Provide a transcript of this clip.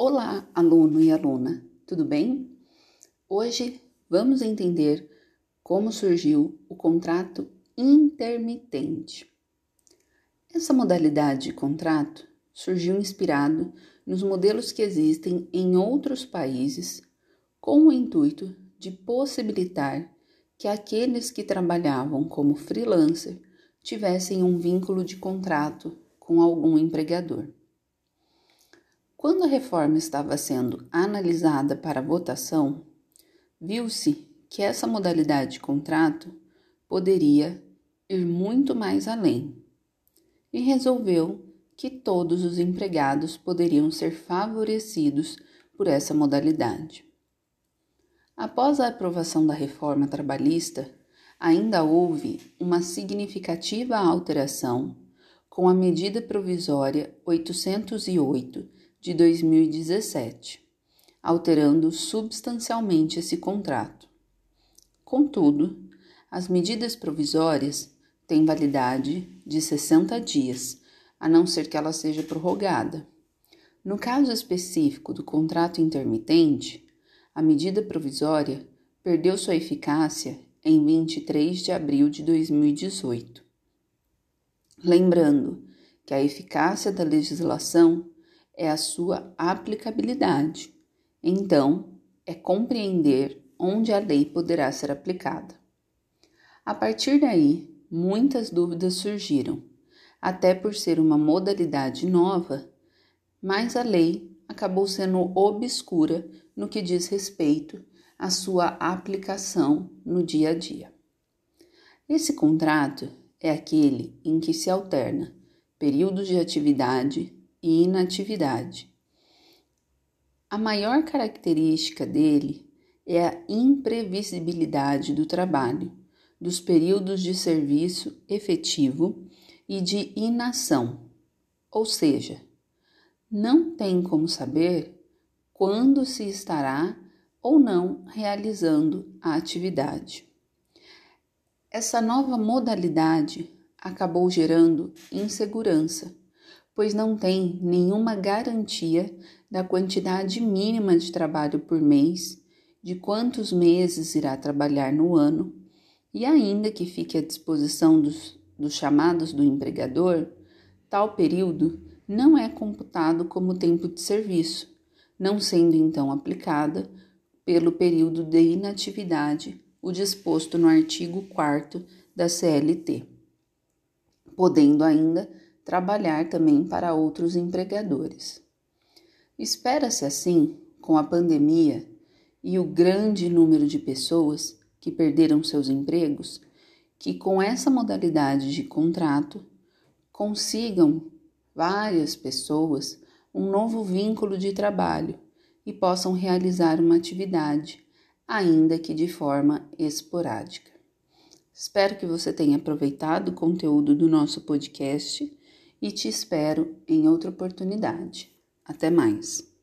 Olá, aluno e aluna, tudo bem? Hoje vamos entender como surgiu o contrato intermitente. Essa modalidade de contrato surgiu inspirado nos modelos que existem em outros países com o intuito de possibilitar que aqueles que trabalhavam como freelancer tivessem um vínculo de contrato com algum empregador. Quando a reforma estava sendo analisada para votação, viu-se que essa modalidade de contrato poderia ir muito mais além e resolveu que todos os empregados poderiam ser favorecidos por essa modalidade. Após a aprovação da reforma trabalhista, ainda houve uma significativa alteração com a medida provisória 808 de 2017, alterando substancialmente esse contrato. Contudo, as medidas provisórias têm validade de 60 dias, a não ser que ela seja prorrogada. No caso específico do contrato intermitente, a medida provisória perdeu sua eficácia em 23 de abril de 2018. Lembrando que a eficácia da legislação é a sua aplicabilidade, então é compreender onde a lei poderá ser aplicada. A partir daí, muitas dúvidas surgiram, até por ser uma modalidade nova, mas a lei acabou sendo obscura no que diz respeito a sua aplicação no dia a dia. Esse contrato é aquele em que se alterna períodos de atividade e inatividade. A maior característica dele é a imprevisibilidade do trabalho, dos períodos de serviço efetivo e de inação, ou seja, não tem como saber quando se estará ou não realizando a atividade. Essa nova modalidade acabou gerando insegurança, pois não tem nenhuma garantia da quantidade mínima de trabalho por mês, de quantos meses irá trabalhar no ano, e ainda que fique à disposição dos, dos chamados do empregador, tal período não é computado como tempo de serviço, não sendo então aplicada pelo período de inatividade, o disposto no artigo 4 da CLT, podendo ainda trabalhar também para outros empregadores. Espera-se assim, com a pandemia e o grande número de pessoas que perderam seus empregos, que com essa modalidade de contrato consigam várias pessoas um novo vínculo de trabalho e possam realizar uma atividade, ainda que de forma esporádica. Espero que você tenha aproveitado o conteúdo do nosso podcast e te espero em outra oportunidade. Até mais!